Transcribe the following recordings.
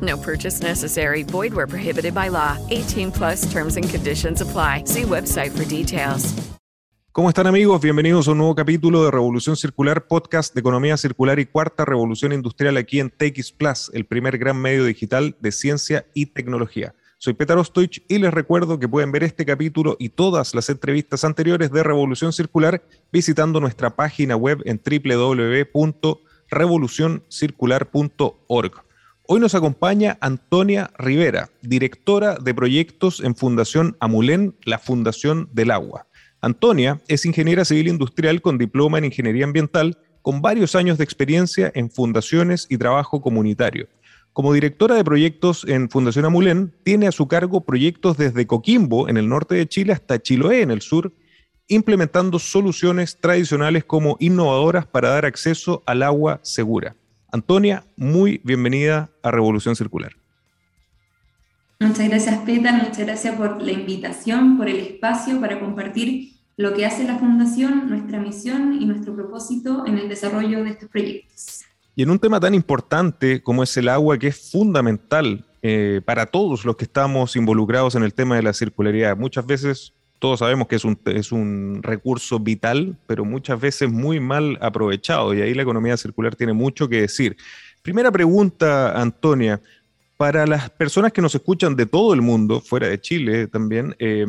No purchase necessary. Void where prohibited by law. 18 plus terms and conditions apply. See website for details. ¿Cómo están amigos? Bienvenidos a un nuevo capítulo de Revolución Circular, podcast de economía circular y cuarta revolución industrial aquí en TX Plus, el primer gran medio digital de ciencia y tecnología. Soy Petar Ostoich y les recuerdo que pueden ver este capítulo y todas las entrevistas anteriores de Revolución Circular visitando nuestra página web en www.revolucioncircular.org. Hoy nos acompaña Antonia Rivera, directora de proyectos en Fundación Amulén, la Fundación del Agua. Antonia es ingeniera civil industrial con diploma en ingeniería ambiental, con varios años de experiencia en fundaciones y trabajo comunitario. Como directora de proyectos en Fundación Amulén, tiene a su cargo proyectos desde Coquimbo, en el norte de Chile, hasta Chiloé, en el sur, implementando soluciones tradicionales como innovadoras para dar acceso al agua segura. Antonia, muy bienvenida a Revolución Circular. Muchas gracias, Peter. Muchas gracias por la invitación, por el espacio para compartir lo que hace la Fundación, nuestra misión y nuestro propósito en el desarrollo de estos proyectos. Y en un tema tan importante como es el agua, que es fundamental eh, para todos los que estamos involucrados en el tema de la circularidad. Muchas veces todos sabemos que es un, es un recurso vital, pero muchas veces muy mal aprovechado, y ahí la economía circular tiene mucho que decir. Primera pregunta, Antonia, para las personas que nos escuchan de todo el mundo, fuera de Chile también, eh,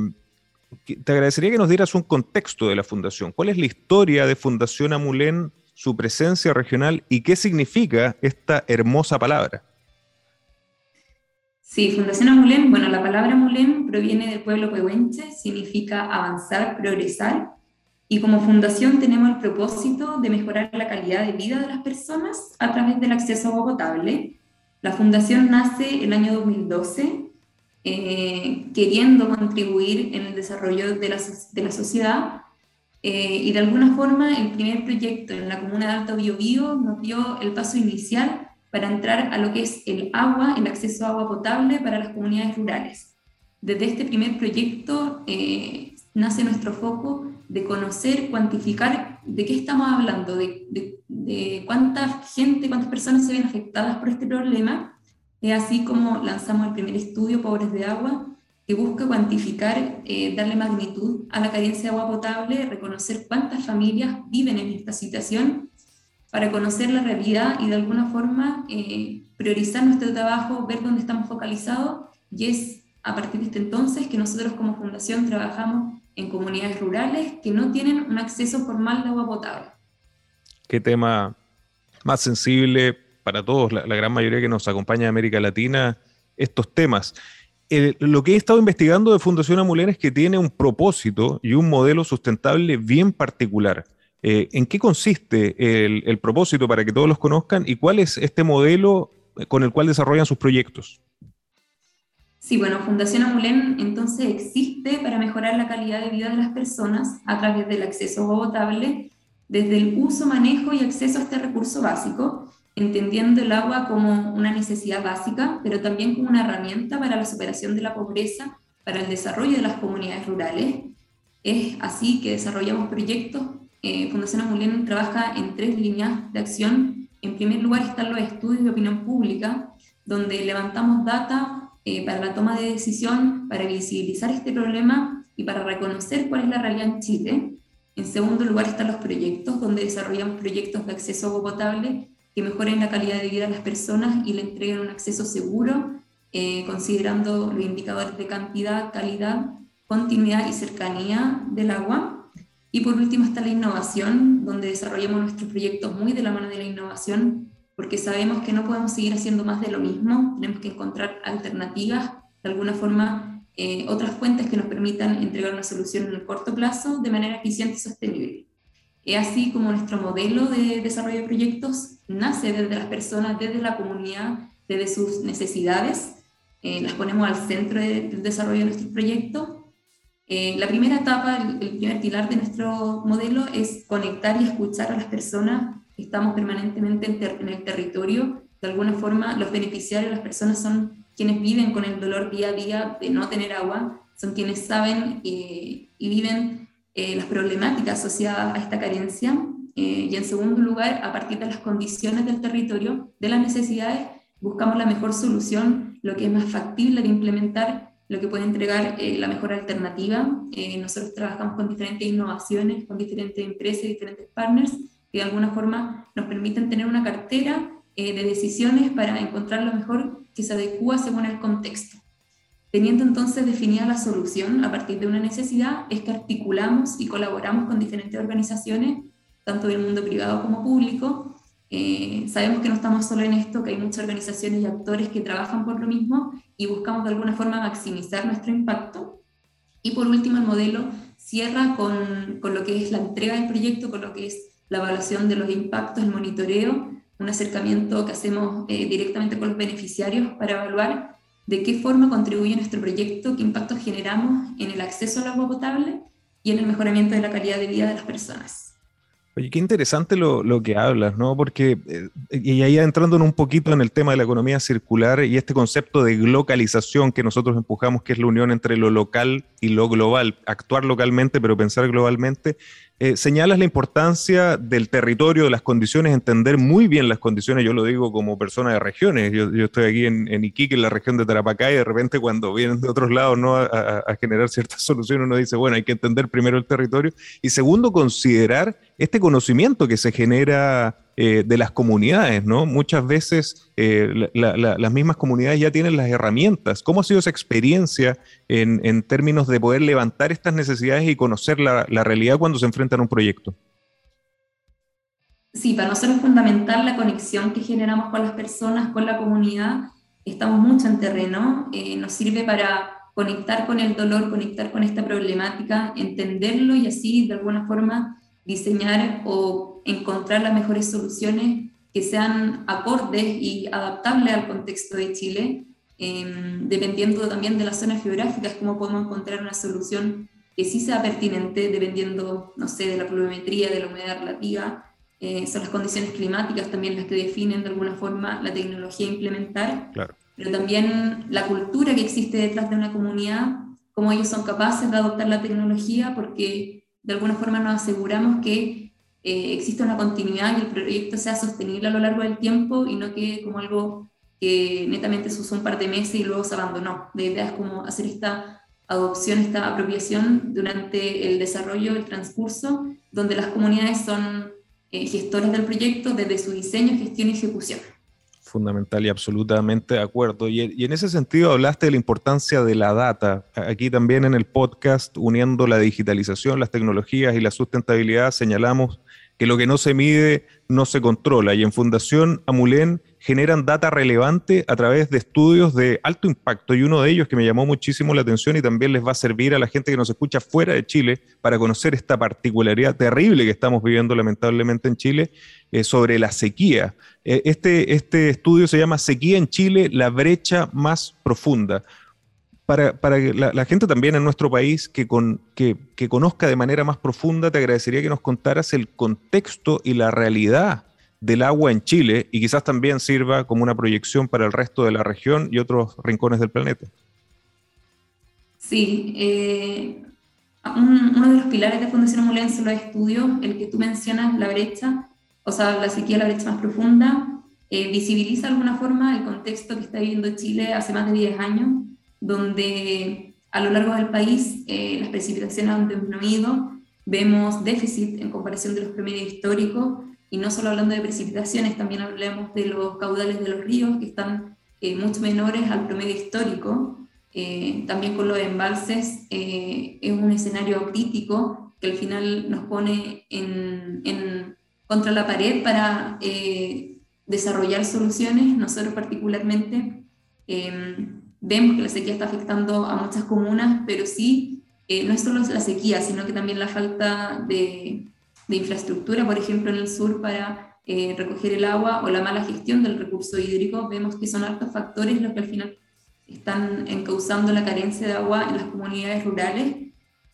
te agradecería que nos dieras un contexto de la fundación. ¿Cuál es la historia de Fundación Amulén, su presencia regional y qué significa esta hermosa palabra? Sí, Fundación Amulén, bueno, la palabra Amulén proviene del pueblo pehuenche, significa avanzar, progresar, y como fundación tenemos el propósito de mejorar la calidad de vida de las personas a través del acceso a agua potable. La fundación nace el año 2012, eh, queriendo contribuir en el desarrollo de la, de la sociedad, eh, y de alguna forma el primer proyecto en la comuna de Alto Biobío nos dio el paso inicial para entrar a lo que es el agua, el acceso a agua potable para las comunidades rurales. Desde este primer proyecto eh, nace nuestro foco de conocer, cuantificar de qué estamos hablando, de, de, cuánta gente, cuántas personas se ven afectadas por este problema. Es así como lanzamos el primer estudio, Pobres de Agua, que busca cuantificar, eh, darle magnitud a la carencia de agua potable, reconocer cuántas familias viven en esta situación para conocer la realidad y de alguna forma eh, priorizar nuestro trabajo, ver dónde estamos focalizados y es a partir de este entonces que nosotros como fundación trabajamos en comunidades rurales que no tienen un acceso formal de agua potable. Qué tema más sensible para todos, la, gran mayoría que nos acompaña de América Latina, estos temas. lo que he estado investigando de Fundación Amulén es que tiene un propósito y un modelo sustentable bien particular. Eh, ¿En qué consiste el, propósito para que todos los conozcan y cuál es este modelo con el cual desarrollan sus proyectos? Sí, bueno, Fundación Amulén entonces existe para mejorar la calidad de vida de las personas a través del acceso a potable, desde el uso, manejo y acceso a este recurso básico, entendiendo el agua como una necesidad básica, pero también como una herramienta para la superación de la pobreza, para el desarrollo de las comunidades rurales. Es así que desarrollamos proyectos eh, Fundación Amulén trabaja en tres líneas de acción. En primer lugar están los estudios de opinión pública, donde levantamos data eh, para la toma de decisión, para visibilizar este problema y para reconocer cuál es la realidad en Chile. En segundo lugar están los proyectos, donde desarrollamos proyectos de acceso a agua potable que mejoren la calidad de vida de las personas y le entreguen un acceso seguro, eh, considerando los indicadores de cantidad, calidad continuidad y cercanía del agua. Y por último está la innovación, donde desarrollamos nuestros proyectos muy de la mano de la innovación, porque sabemos que no podemos seguir haciendo más de lo mismo, tenemos que encontrar alternativas, de alguna forma, eh, otras fuentes que nos permitan entregar una solución en el corto plazo de manera eficiente y sostenible. Es así como nuestro modelo de desarrollo de proyectos nace desde las personas, desde la comunidad, desde sus necesidades, eh, las ponemos al centro del desarrollo de nuestro proyecto. Eh, la primera etapa, el, primer pilar de nuestro modelo es conectar y escuchar a las personas estamos permanentemente en, el territorio. De alguna forma, los beneficiarios, las personas son quienes viven con el dolor día a día de no tener agua, son quienes saben eh, y viven eh, las problemáticas asociadas a esta carencia. Y en segundo lugar, a partir de las condiciones del territorio, de las necesidades, buscamos la mejor solución, lo que es más factible de implementar, lo que puede entregar eh, la mejor alternativa. Eh, nosotros trabajamos con diferentes innovaciones, con diferentes empresas y diferentes partners que de alguna forma nos permiten tener una cartera eh, de decisiones para encontrar lo mejor que se adecua según el contexto. Teniendo entonces definida la solución a partir de una necesidad, es que articulamos y colaboramos con diferentes organizaciones, tanto del mundo privado como público, eh, sabemos que no estamos solo en esto, que hay muchas organizaciones y actores que trabajan por lo mismo y buscamos de alguna forma maximizar nuestro impacto. Y por último, el modelo cierra con, con lo que es la entrega del proyecto, con lo que es la evaluación de los impactos, el monitoreo, un acercamiento que hacemos eh, directamente con los beneficiarios para evaluar de qué forma contribuye nuestro proyecto, qué impactos generamos en el acceso al agua potable y en el mejoramiento de la calidad de vida de las personas. Oye, qué interesante lo, lo, que hablas, ¿no? Porque, eh, y ahí entrando en un poquito en el tema de la economía circular y este concepto de localización que nosotros empujamos, que es la unión entre lo local y lo global, actuar localmente pero pensar globalmente, eh, señalas la importancia del territorio, de las condiciones, entender muy bien las condiciones, yo lo digo como persona de regiones, yo, yo estoy aquí en, Iquique, en la región de Tarapacá, y de repente cuando vienen de otros lados ¿no? a, a generar ciertas soluciones, uno dice, bueno, hay que entender primero el territorio, y segundo, considerar este conocimiento que se genera eh, de las comunidades, ¿no? Muchas veces eh, la, la, las mismas comunidades ya tienen las herramientas. ¿Cómo ha sido esa experiencia en, términos de poder levantar estas necesidades y conocer la, la, realidad cuando se enfrentan a un proyecto? Sí, para nosotros es fundamental la conexión que generamos con las personas, con la comunidad. Estamos mucho en terreno, eh, nos sirve para conectar con el dolor, conectar con esta problemática, entenderlo y así de alguna forma diseñar o encontrar las mejores soluciones que sean acordes y adaptables al contexto de Chile, eh, dependiendo también de las zonas geográficas, cómo podemos encontrar una solución que sí sea pertinente, dependiendo, no sé, de la pluviometría, de la humedad relativa, eh, son las condiciones climáticas también las que definen de alguna forma la tecnología a implementar, claro. pero también la cultura que existe detrás de una comunidad, cómo ellos son capaces de adoptar la tecnología, porque de alguna forma nos aseguramos que eh, exista una continuidad y el proyecto sea sostenible a lo largo del tiempo y no que como algo que netamente se usó un par de meses y luego se abandonó. La idea es como hacer esta adopción, esta apropiación durante el desarrollo, el transcurso, donde las comunidades son eh, gestores del proyecto desde su diseño, gestión y ejecución fundamental y absolutamente de acuerdo. Y, y, en ese sentido hablaste de la importancia de la data. Aquí también en el podcast, uniendo la digitalización, las tecnologías y la sustentabilidad, señalamos que lo que no se mide no se controla. Y en Fundación Amulén generan data relevante a través de estudios de alto impacto. Y uno de ellos que me llamó muchísimo la atención y también les va a servir a la gente que nos escucha fuera de Chile para conocer esta particularidad terrible que estamos viviendo lamentablemente en Chile eh, sobre la sequía. Eh, este, este estudio se llama Sequía en Chile, la brecha más profunda para, para la, la, gente también en nuestro país que, con, que, que, conozca de manera más profunda, te agradecería que nos contaras el contexto y la realidad del agua en Chile y quizás también sirva como una proyección para el resto de la región y otros rincones del planeta. Sí, eh, un, uno de los pilares de Fundación Amulén son los estudios, el que tú mencionas, la brecha, o sea, la sequía, la brecha más profunda, eh, visibiliza de alguna forma el contexto que está viviendo Chile hace más de 10 años donde a lo largo del país eh, las precipitaciones han disminuido, vemos déficit en comparación de los promedios históricos, y no solo hablando de precipitaciones, también hablamos de los caudales de los ríos, que están eh, mucho menores al promedio histórico. eh, también con los embalses, eh, es un escenario crítico que al final nos pone en, en contra la pared para eh, desarrollar soluciones. Nosotros particularmente vemos que la sequía está afectando a muchas comunas, pero sí, no es solo la sequía, sino que también la falta de, de infraestructura, por ejemplo, en el sur para recoger el agua o la mala gestión del recurso hídrico. Vemos que son altos factores los que al final están encauzando la carencia de agua en las comunidades rurales.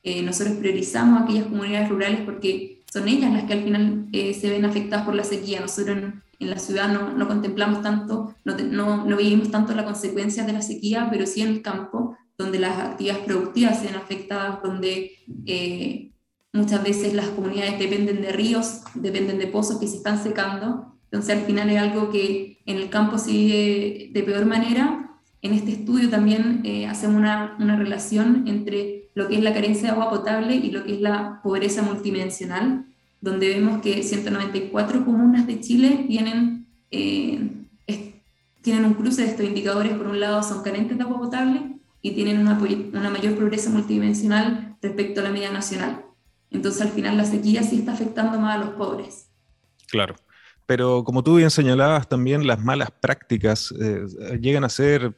Eh, nosotros priorizamos aquellas comunidades rurales porque son ellas las que al final eh, se ven afectadas por la sequía. Nosotros en, la ciudad no, no, contemplamos tanto, no, no, no vivimos tanto las consecuencias de la sequía, pero sí en el campo, donde las actividades productivas se ven afectadas, donde eh, muchas veces las comunidades dependen de ríos, dependen de pozos que se están secando. Entonces al final es algo que en el campo se vive de peor manera en este estudio también eh, hacemos una, una, relación entre lo que es la carencia de agua potable y lo que es la pobreza multidimensional, donde vemos que 194 comunas de Chile tienen, eh, tienen un cruce de estos indicadores. Por un lado, son carentes de agua potable y tienen una, mayor pobreza multidimensional respecto a la media nacional. Entonces, al final, la sequía sí está afectando más a los pobres. Claro. Pero como tú bien señalabas, también las malas prácticas eh, llegan a ser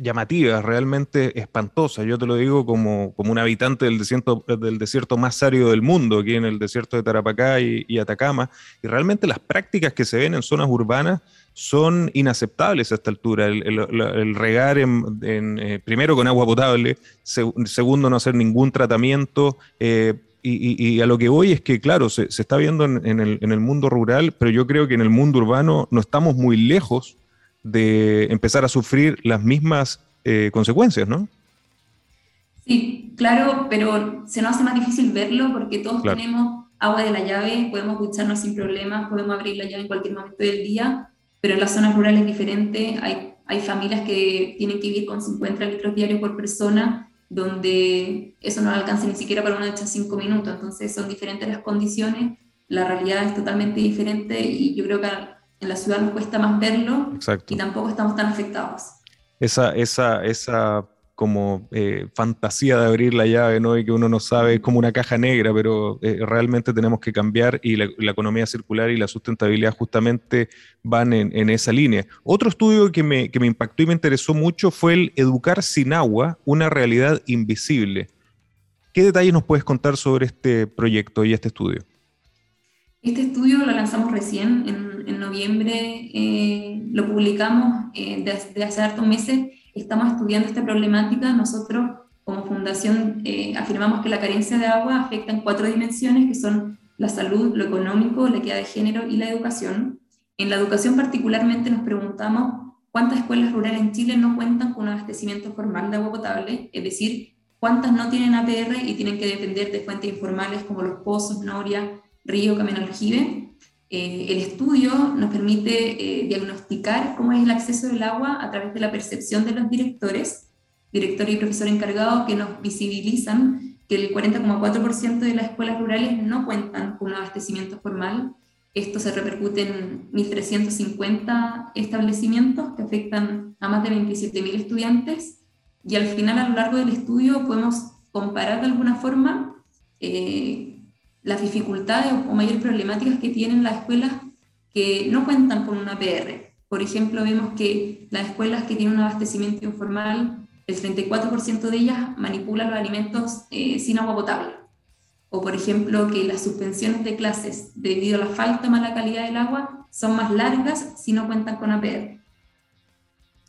llamativas, realmente espantosas. Yo te lo digo como, como un habitante del desierto, del desierto más árido del mundo, aquí en el desierto de Tarapacá y, Atacama, y realmente las prácticas que se ven en zonas urbanas son inaceptables a esta altura. El, regar en, eh, primero con agua potable, segundo no hacer ningún tratamiento. Eh, y, a lo que voy es que, claro, se, está viendo en, el, en el mundo rural, pero yo creo que en el mundo urbano no estamos muy lejos de empezar a sufrir las mismas eh, consecuencias, ¿no? Sí, claro, pero se nos hace más difícil verlo porque todos tenemos agua de la llave, podemos ducharnos sin problemas, podemos abrir la llave en cualquier momento del día, pero en las zonas rurales es diferente, hay, hay familias que tienen que vivir con 50 litros diarios por persona, donde eso no alcanza ni siquiera para una ducha cinco minutos, entonces son diferentes las condiciones, la realidad es totalmente diferente y yo creo que en la ciudad nos cuesta más verlo y tampoco estamos tan afectados. Esa, esa, esa como eh, fantasía de abrir la llave, ¿no? Y que uno no sabe, es como una caja negra, pero eh, realmente tenemos que cambiar y la, economía circular y la sustentabilidad justamente van en, esa línea. Otro estudio que me, que me impactó y me interesó mucho fue el Educar sin agua, una realidad invisible. ¿Qué detalles nos puedes contar sobre este proyecto y este estudio? Este estudio lo lanzamos recién, en, en noviembre, eh, lo publicamos eh, desde hace hartos meses, estamos estudiando esta problemática. Nosotros, como fundación, eh, afirmamos que la carencia de agua afecta en cuatro dimensiones, que son la salud, lo económico, la equidad de género y la educación. En la educación particularmente nos preguntamos cuántas escuelas rurales en Chile no cuentan con un abastecimiento formal de agua potable, es decir, cuántas no tienen APR y tienen que depender de fuentes informales como los pozos, noria, Río Camino Aljibe. Eh, el estudio nos permite eh, diagnosticar cómo es el acceso del agua a través de la percepción de los directores, director y profesor encargados que nos visibilizan que el 40,4% de las escuelas rurales no cuentan con un abastecimiento formal. Esto se repercute en 1.350 establecimientos que afectan a más de 27.000 estudiantes y al final a lo largo del estudio podemos comparar de alguna forma eh, las dificultades o mayores problemáticas que tienen las escuelas que no cuentan con una PR. Por ejemplo, vemos que las escuelas que tienen un abastecimiento informal, el 34% de ellas manipulan los alimentos eh, sin agua potable. O, por ejemplo, que las suspensiones de clases debido a la falta o mala calidad del agua son más largas si no cuentan con APR.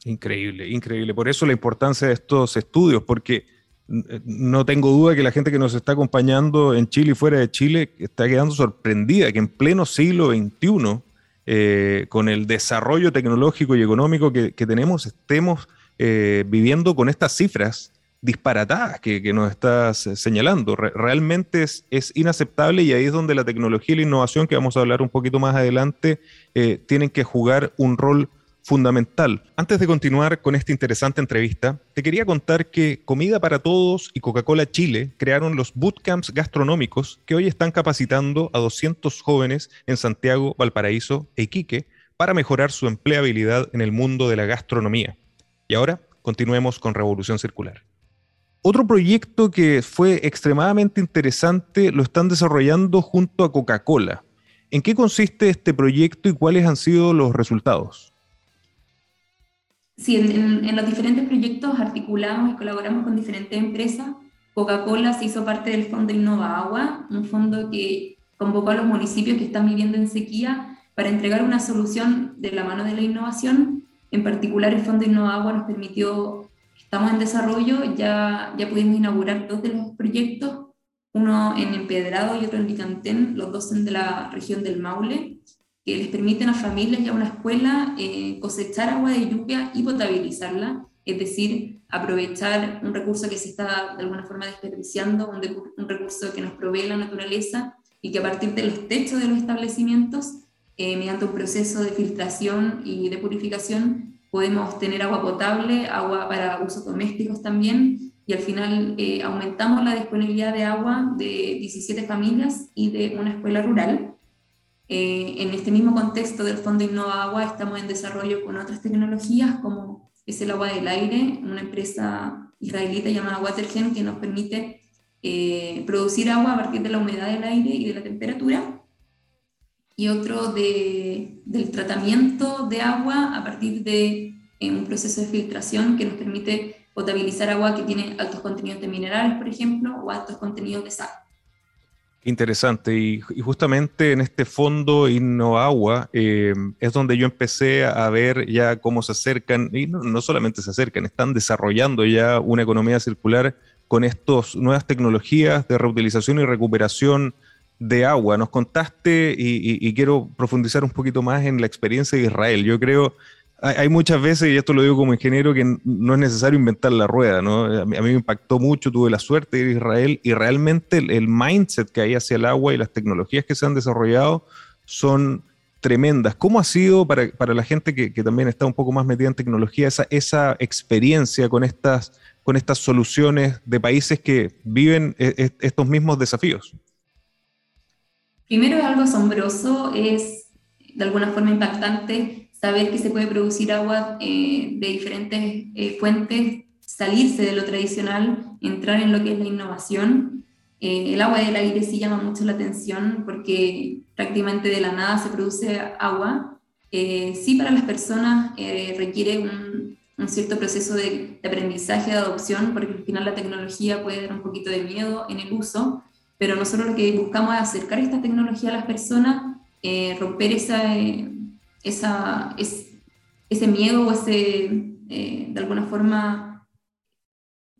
Increíble, increíble. Por eso la importancia de estos estudios, porque no tengo duda que la gente que nos está acompañando en Chile y fuera de Chile está quedando sorprendida que en pleno siglo XXI, eh, con el desarrollo tecnológico y económico que, tenemos, estemos eh, viviendo con estas cifras disparatadas que, nos estás señalando. realmente es, inaceptable y ahí es donde la tecnología y la innovación, que vamos a hablar un poquito más adelante, eh, tienen que jugar un rol fundamental. Antes de continuar con esta interesante entrevista, te quería contar que Comida para Todos y Coca-Cola Chile crearon los bootcamps gastronómicos que hoy están capacitando a 200 jóvenes en Santiago, Valparaíso e Iquique para mejorar su empleabilidad en el mundo de la gastronomía. Y ahora Continuemos con Revolución Circular. Otro proyecto que fue extremadamente interesante lo están desarrollando junto a Coca-Cola. ¿En qué consiste este proyecto y cuáles han sido los resultados? Sí, en, los diferentes proyectos articulamos y colaboramos con diferentes empresas. Coca-Cola se hizo parte del Fondo Innova Agua, un fondo que convocó a los municipios que están viviendo en sequía para entregar una solución de la mano de la innovación. En particular, el Fondo Innova Agua nos permitió Estamos en desarrollo, ya, ya pudimos inaugurar dos de los proyectos, uno en Empedrado y otro en Licantén, los dos de la región del Maule, que les permiten a familias y a una escuela eh, cosechar agua de lluvia y potabilizarla, es decir, aprovechar un recurso que se está de alguna forma desperdiciando, un, recurso que nos provee la naturaleza y que a partir de los techos de los establecimientos, eh, mediante un proceso de filtración y de purificación, podemos tener agua potable, agua para usos domésticos también, y al final eh, aumentamos la disponibilidad de agua de 17 familias y de una escuela rural. Eh, en este mismo contexto del Fondo Innova Agua estamos en desarrollo con otras tecnologías como es el agua del aire, una empresa israelita llamada Watergen que nos permite eh, producir agua a partir de la humedad del aire y de la temperatura y otro de, del tratamiento de agua a partir de eh, un proceso de filtración que nos permite potabilizar agua que tiene altos contenidos de minerales, por ejemplo, o altos contenidos de sal. Interesante, y, justamente en este fondo InnoAgua eh, es donde yo empecé a ver ya cómo se acercan, y no, no, solamente se acercan, están desarrollando ya una economía circular con estas nuevas tecnologías de reutilización y recuperación de agua. Nos contaste y, quiero profundizar un poquito más en la experiencia de Israel. Yo creo, hay, muchas veces, y esto lo digo como ingeniero, que no es necesario inventar la rueda, ¿no? A mí, me impactó mucho, tuve la suerte de ir a Israel y realmente el, mindset que hay hacia el agua y las tecnologías que se han desarrollado son tremendas. ¿Cómo ha sido para, la gente que, también está un poco más metida en tecnología esa, esa experiencia con estas, con estas soluciones de países que viven e, e, estos mismos desafíos? Primero es algo asombroso, es de alguna forma impactante saber que se puede producir agua eh, de diferentes eh, fuentes, salirse de lo tradicional, entrar en lo que es la innovación. Eh, el agua del aire sí llama mucho la atención porque prácticamente de la nada se produce agua. sí para las personas requiere un, un, cierto proceso de, de aprendizaje, de adopción, porque al final la tecnología puede dar un poquito de miedo en el uso, pero nosotros lo que buscamos es acercar esta tecnología a las personas, eh, romper esa, eh, esa, ese miedo o ese, eh, de alguna forma,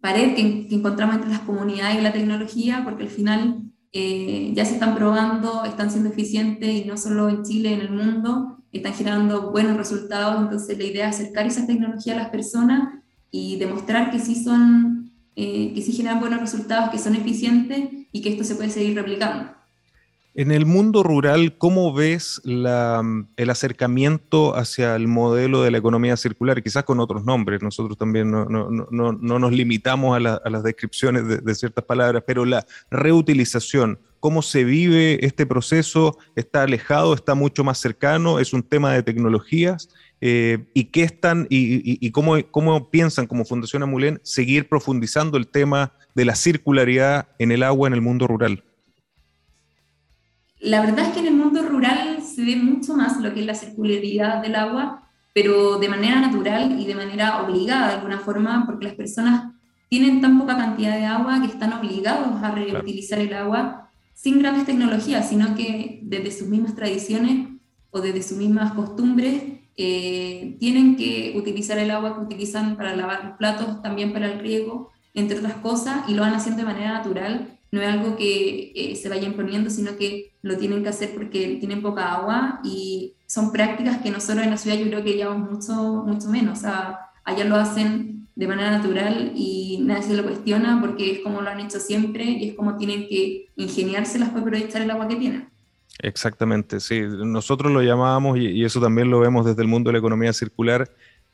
pared que, encontramos entre las comunidades y la tecnología, porque al final ya se están probando, están siendo eficientes y no solo en Chile, en el mundo, están generando buenos resultados, entonces la idea es acercar esa tecnología a las personas y demostrar que sí son eh, que sí generan buenos resultados, que son eficientes y que esto se puede seguir replicando. En el mundo rural, ¿cómo ves el acercamiento hacia el modelo de la economía circular? Quizás con otros nombres, nosotros también no, no, no, no nos limitamos a, a, las descripciones de, de ciertas palabras, pero la reutilización, ¿cómo se vive este proceso? ¿Está alejado? ¿Está mucho más cercano? ¿Es un tema de tecnologías? Eh, y qué están y, cómo, cómo, piensan como Fundación Amulén seguir profundizando el tema de la circularidad en el agua en el mundo rural. La verdad es que en el mundo rural se ve mucho más lo que es la circularidad del agua, pero de manera natural y de manera obligada de alguna forma, porque las personas tienen tan poca cantidad de agua que están obligados a reutilizar el agua sin grandes tecnologías, sino que desde sus mismas tradiciones o desde sus mismas costumbres eh, tienen que utilizar el agua que utilizan para lavar los platos, también para el riego, entre otras cosas, y lo van haciendo de manera natural. No es algo que eh, se vaya imponiendo, sino que lo tienen que hacer porque tienen poca agua y son prácticas que nosotros en la ciudad yo creo que llevamos mucho, mucho menos. O sea, allá lo hacen de manera natural y nadie se lo cuestiona porque es como lo han hecho siempre y es como tienen que ingeniárselas para aprovechar el agua que tienen. Exactamente, sí. Nosotros lo llamábamos, y, eso también lo vemos desde el mundo de la economía circular,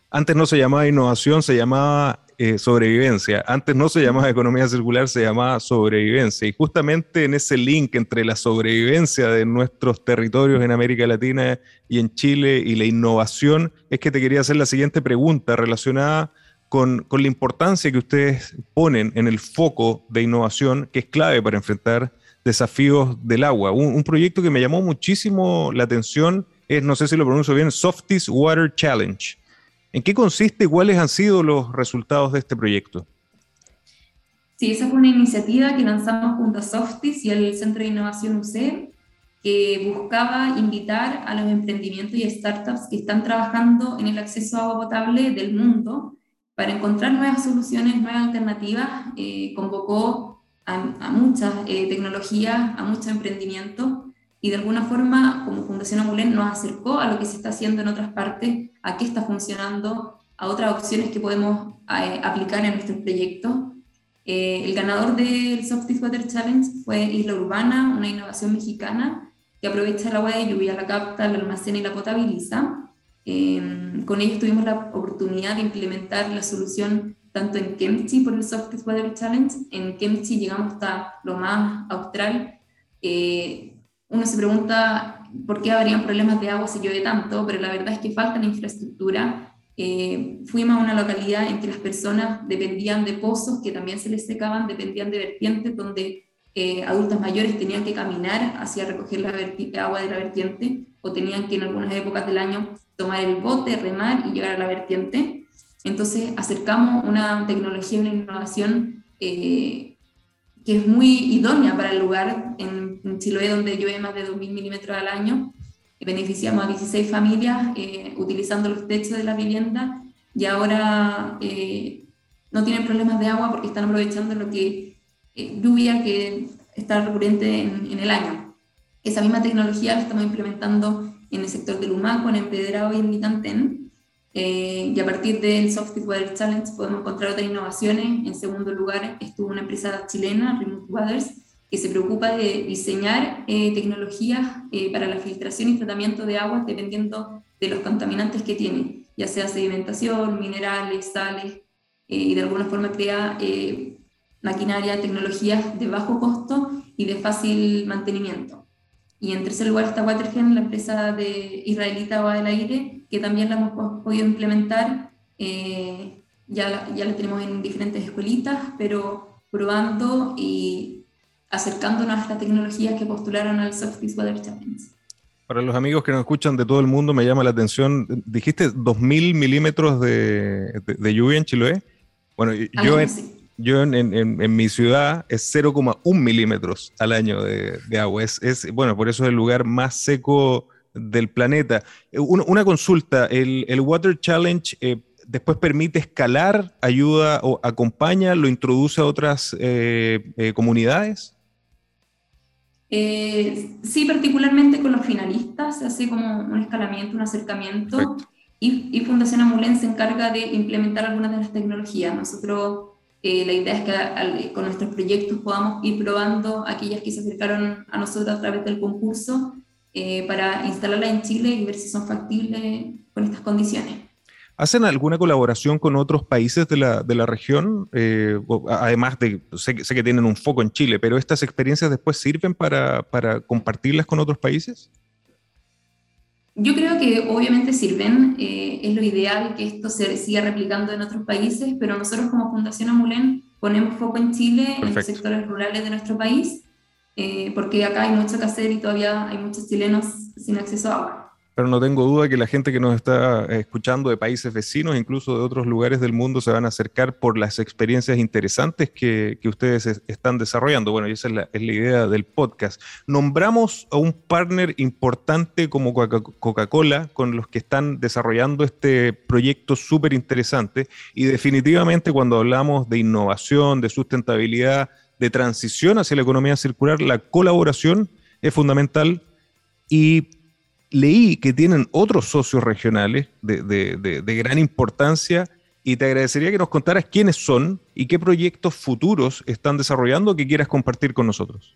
antes no se llamaba innovación, se llamaba eh, sobrevivencia. Antes no se llamaba economía circular, se llamaba sobrevivencia. Y justamente en ese link entre la sobrevivencia de nuestros territorios en América Latina y en Chile y la innovación, es que te quería hacer la siguiente pregunta relacionada con, la importancia que ustedes ponen en el foco de innovación que es clave para enfrentar desafíos del agua. Un, proyecto que me llamó muchísimo la atención es, no sé si lo pronuncio bien, Softies Water Challenge. ¿En qué consiste y cuáles han sido los resultados de este proyecto? Sí, esa fue una iniciativa que lanzamos junto a Softies y el Centro de Innovación UC, que buscaba invitar a los emprendimientos y startups que están trabajando en el acceso a agua potable del mundo para encontrar nuevas soluciones, nuevas alternativas. Eh, convocó a, muchas eh, tecnologías, a muchos emprendimientos y de alguna forma, como Fundación Amulén, nos acercó a lo que se está haciendo en otras partes, a qué está funcionando, a otras opciones que podemos eh, aplicar en nuestros proyectos. el ganador del Soft Water Challenge fue Isla Urbana, una innovación mexicana que aprovecha el agua de lluvia, la capta, la almacena y la potabiliza. Em, con ellos tuvimos la oportunidad de implementar la solución tanto en Kemchi por el Soft Water Challenge, en Kemchi llegamos hasta lo más austral. Eh, uno se pregunta por qué habrían problemas de agua si llueve tanto, pero la verdad es que falta la infraestructura. Eh, fuimos a una localidad en que las personas dependían de pozos que también se les secaban, dependían de vertientes donde eh, adultos mayores tenían que caminar hacia recoger la agua de la vertiente o tenían que en algunas épocas del año tomar el bote, remar y llegar a la vertiente. Entonces acercamos una tecnología, una innovación eh, que es muy idónea para el lugar en, Chiloé, donde llueve más de 2.000 milímetros al año. Beneficiamos a 16 familias eh, utilizando los techos de la vivienda y ahora no tienen problemas de agua porque están aprovechando lo que eh, lluvia que está recurrente en, el año. Esa misma tecnología la estamos implementando en el sector del Humaco, en Empedrado y en Mitantén. Eh, y a partir del Software Challenge podemos encontrar otras innovaciones. En segundo lugar, estuvo una empresa chilena, Remote Waters, que se preocupa de diseñar eh, tecnologías para la filtración y tratamiento de agua dependiendo de los contaminantes que tiene, ya sea sedimentación, minerales, sales, y de alguna forma crea maquinaria, tecnologías de bajo costo y de fácil mantenimiento. Y en tercer lugar está Watergen, la empresa de israelita Agua del Aire, que también la hemos podido implementar. Eh, ya, ya la tenemos en diferentes escuelitas, pero probando y acercándonos a las tecnologías que postularon al Soft Water Challenge. Para los amigos que nos escuchan de todo el mundo, me llama la atención, dijiste 2.000 milímetros de, de, lluvia en Chiloé. Bueno, yo en, yo en, mi ciudad es 0,1 milímetros al año de, agua. Es, bueno, por eso es el lugar más seco del planeta. Una, consulta, el, Water Challenge eh, después permite escalar, ayuda o acompaña, lo introduce a otras eh, eh, comunidades? sí, particularmente con los finalistas, se hace como un escalamiento, un acercamiento. Y, y, Fundación Amulén se encarga de implementar algunas de las tecnologías. Nosotros eh, la idea es que con nuestros proyectos podamos ir probando aquellas que se acercaron a nosotros a través del concurso eh, para instalarlas en Chile y ver si son factibles con estas condiciones. ¿Hacen alguna colaboración con otros países de la, de la región? Eh, además de, sé, sé, que tienen un foco en Chile, pero ¿estas experiencias después sirven para, para compartirlas con otros países? Yo creo que obviamente sirven, eh, es lo ideal que esto se siga replicando en otros países, pero nosotros como Fundación Amulén ponemos foco en Chile, en los sectores rurales de nuestro país, eh, porque acá hay mucho que hacer y todavía hay muchos chilenos sin acceso a agua pero no tengo duda que la gente que nos está eh, escuchando de países vecinos, incluso de otros lugares del mundo, se van a acercar por las experiencias interesantes que, ustedes están desarrollando. Bueno, y esa es la, es la, idea del podcast. Nombramos a un partner importante como Coca-Cola con los que están desarrollando este proyecto súper interesante y definitivamente cuando hablamos de innovación, de sustentabilidad, de transición hacia la economía circular, la colaboración es fundamental y leí que tienen otros socios regionales de, gran importancia y te agradecería que nos contaras quiénes son y qué proyectos futuros están desarrollando que quieras compartir con nosotros.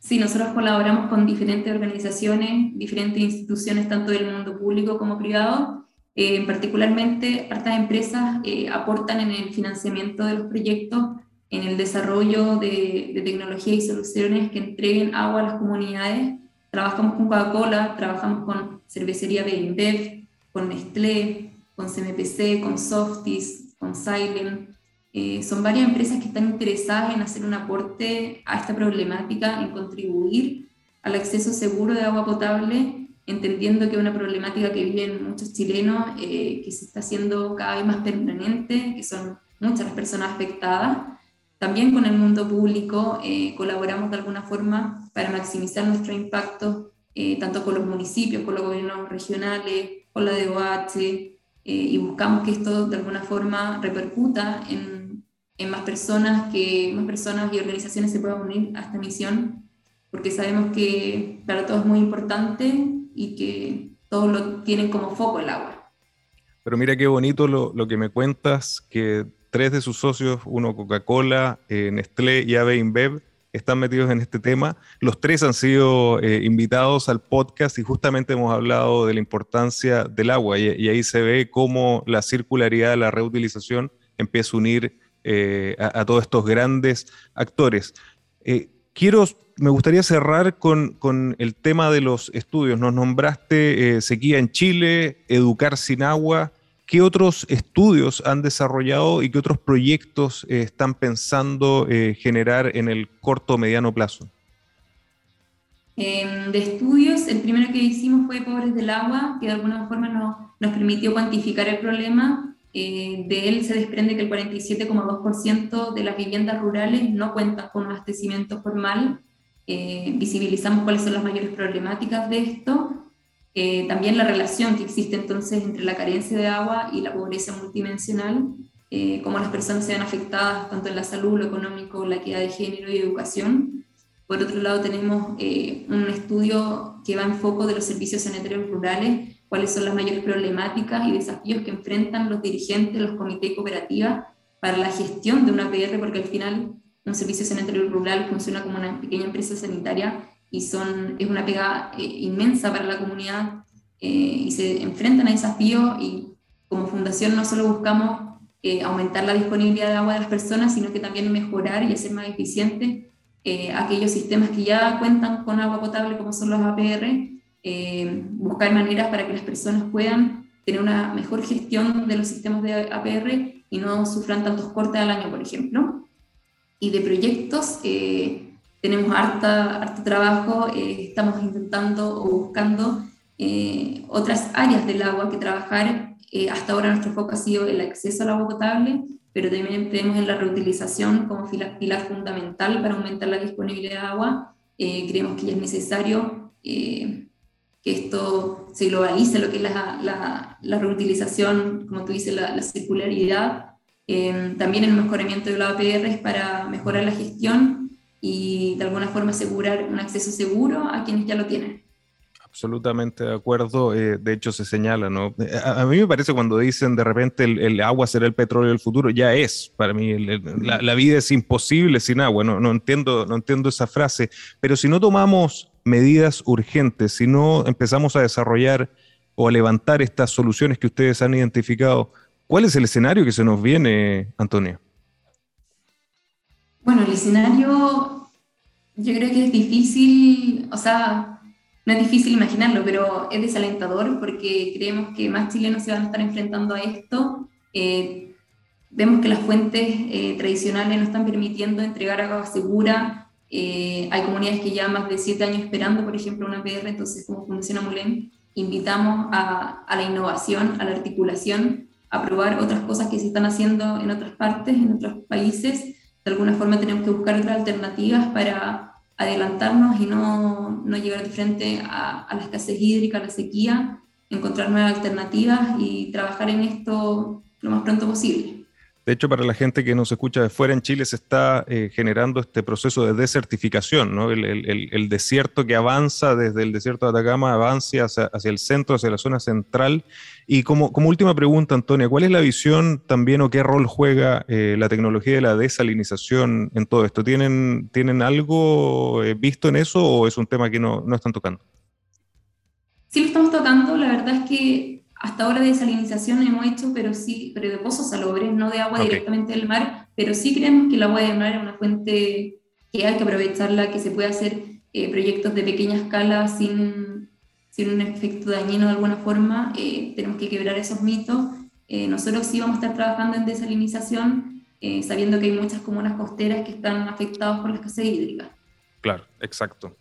Sí, nosotros colaboramos con diferentes organizaciones, diferentes instituciones, tanto del mundo público como privado. Eh, particularmente, hartas empresas eh, aportan en el financiamiento de los proyectos, en el desarrollo de, de tecnología y soluciones que entreguen agua a las comunidades Trabajamos con Coca-Cola, trabajamos con cervecería BNDEF, con Nestlé, con CMPC, con Softis, con Silent. Eh, son varias empresas que están interesadas en hacer un aporte a esta problemática, en contribuir al acceso seguro de agua potable, entendiendo que es una problemática que viven muchos chilenos, eh, que se está haciendo cada vez más permanente, que son muchas las personas afectadas. También con el mundo público eh, colaboramos de alguna forma para maximizar nuestro impacto, tanto con los municipios, con los gobiernos regionales, con la DOH, y buscamos que esto de alguna forma repercuta en, en más personas, que más personas y organizaciones se puedan unir a esta misión porque sabemos que para todos es muy importante y que todos lo tienen como foco el agua. Pero mira qué bonito lo, lo que me cuentas, que tres de sus socios, uno Coca-Cola, eh, Nestlé y AB InBev, están metidos en este tema. Los tres han sido eh, invitados al podcast y justamente hemos hablado de la importancia del agua y, ahí se ve cómo la circularidad, la reutilización empieza a unir eh, a, todos estos grandes actores. quiero me gustaría cerrar con, el tema de los estudios. Nos nombraste sequía en Chile, educar sin agua. ¿Qué otros estudios han desarrollado y qué otros proyectos eh, están pensando eh, generar en el corto o mediano plazo? Em, de estudios, el primero que hicimos fue Pobres del Agua, que de alguna forma nos permitió cuantificar el problema eh, de él se desprende que el 47,2% de las viviendas rurales no cuentan con abastecimiento formal. Visibilizamos cuáles son las mayores problemáticas de esto. Eh, también la relación que existe entonces entre la carencia de agua y la pobreza multidimensional, cómo las personas se ven afectadas tanto en la salud, lo económico, la equidad de género y educación. Por otro lado, tenemos un estudio que va en foco de los servicios sanitarios rurales cuáles son las mayores problemáticas y desafíos que enfrentan los dirigentes, los comités y cooperativas para la gestión de una APR, porque al final un servicio sanitario rural funciona como una pequeña empresa sanitaria y son, es una pega eh, inmensa para la comunidad eh, y se enfrentan a desafíos y como fundación no solo buscamos eh, aumentar la disponibilidad de agua de las personas, sino que también mejorar y hacer más eficientes aquellos sistemas que ya cuentan con agua potable como son los APR buscar maneras para que las personas puedan tener una mejor gestión de los sistemas de APR y no sufran tantos cortes al año, por ejemplo. Y de proyectos, eh, tenemos harta, harto trabajo, eh, estamos intentando o buscando otras áreas del agua que trabajar. hasta ahora nuestro foco ha sido el acceso al agua potable, pero también tenemos en la reutilización como pilar, fundamental para aumentar la disponibilidad de agua. creemos que ya es necesario que esto se globalice, lo que es la, la, reutilización, como tú dices, la, circularidad, em, también el mejoramiento de los APR para mejorar la gestión y de alguna forma asegurar un acceso seguro a quienes ya lo tienen. Absolutamente de acuerdo. Eh, de hecho, se señala, ¿no? Eh, a, mí me parece cuando dicen de repente el, agua será el petróleo del futuro, ya es. Para mí, la, la, vida es imposible sin agua. No, no, entiendo, no entiendo esa frase. Pero si no tomamos medidas urgentes, si no empezamos a desarrollar o a levantar estas soluciones que ustedes han identificado, ¿cuál es el escenario que se nos viene, Antonio? Bueno, el escenario yo creo que es difícil, o sea, no es difícil imaginarlo, pero es desalentador porque creemos que más chilenos se van a estar enfrentando a esto. Eh, vemos que las fuentes eh, tradicionales no están permitiendo entregar agua segura, eh, hay comunidades que llevan más de siete años esperando, por ejemplo, una PR, entonces como Fundación Amulén invitamos a, a, la innovación, a la articulación, a probar otras cosas que se están haciendo en otras partes, en otros países. De alguna forma tenemos que buscar otras alternativas para adelantarnos y no, no llegar de frente a, a la escasez hídrica, a la sequía, encontrar nuevas alternativas y trabajar en esto lo más pronto posible. De hecho, para la gente que nos escucha de fuera, en Chile se está eh, generando este proceso de desertificación, ¿no? el, desierto que avanza desde el desierto de Atacama, avanza hacia, el centro, hacia la zona central. Y como, última pregunta, Antonia, ¿cuál es la visión también o qué rol juega eh, la tecnología de la desalinización en todo esto? ¿Tienen, ¿tienen algo eh, visto en eso o es un tema que no, no están tocando? Sí, lo estamos tocando. La verdad es que hasta ahora de desalinización hemos hecho, pero sí, pero de pozos salobres, no de agua directamente del mar, pero sí creemos que el agua del mar es una fuente que hay que aprovecharla, que se puede hacer eh, proyectos de pequeña escala sin, sin un efecto dañino de alguna forma. Eh, tenemos que quebrar esos mitos eh, nosotros sí vamos a estar trabajando en desalinización, eh, sabiendo que hay muchas comunas costeras que están afectadas por la escasez hídrica. Claro, exacto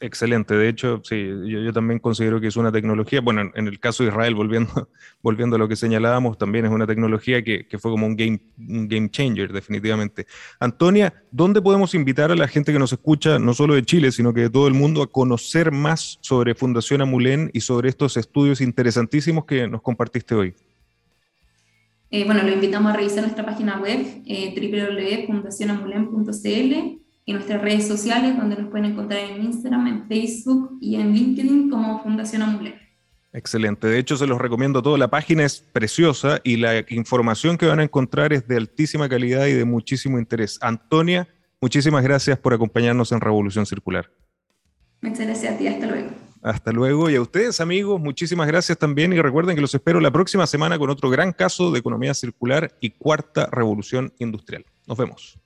excelente. De hecho, sí, yo, también considero que es una tecnología, bueno, en, el caso de Israel, volviendo, volviendo a lo que señalábamos, también es una tecnología que, fue como un game, game changer, definitivamente. Antonia, ¿dónde podemos invitar a la gente que nos escucha, no solo de Chile, sino que de todo el mundo, a conocer más sobre Fundación Amulén y sobre estos estudios interesantísimos que nos compartiste hoy? Eh, bueno, lo invitamos a revisar nuestra página web, eh, y nuestras redes sociales, donde nos pueden encontrar en Instagram, en Facebook y en LinkedIn como Fundación Amulet. Excelente. De hecho, se los recomiendo todo. La página es preciosa y la información que van a encontrar es de altísima calidad y de muchísimo interés. Antonia, muchísimas gracias por acompañarnos en Revolución Circular. Muchas gracias a ti. Hasta luego. Hasta luego. Y a ustedes, amigos, muchísimas gracias también. Y recuerden que los espero la próxima semana con otro gran caso de economía circular y cuarta revolución industrial. Nos vemos.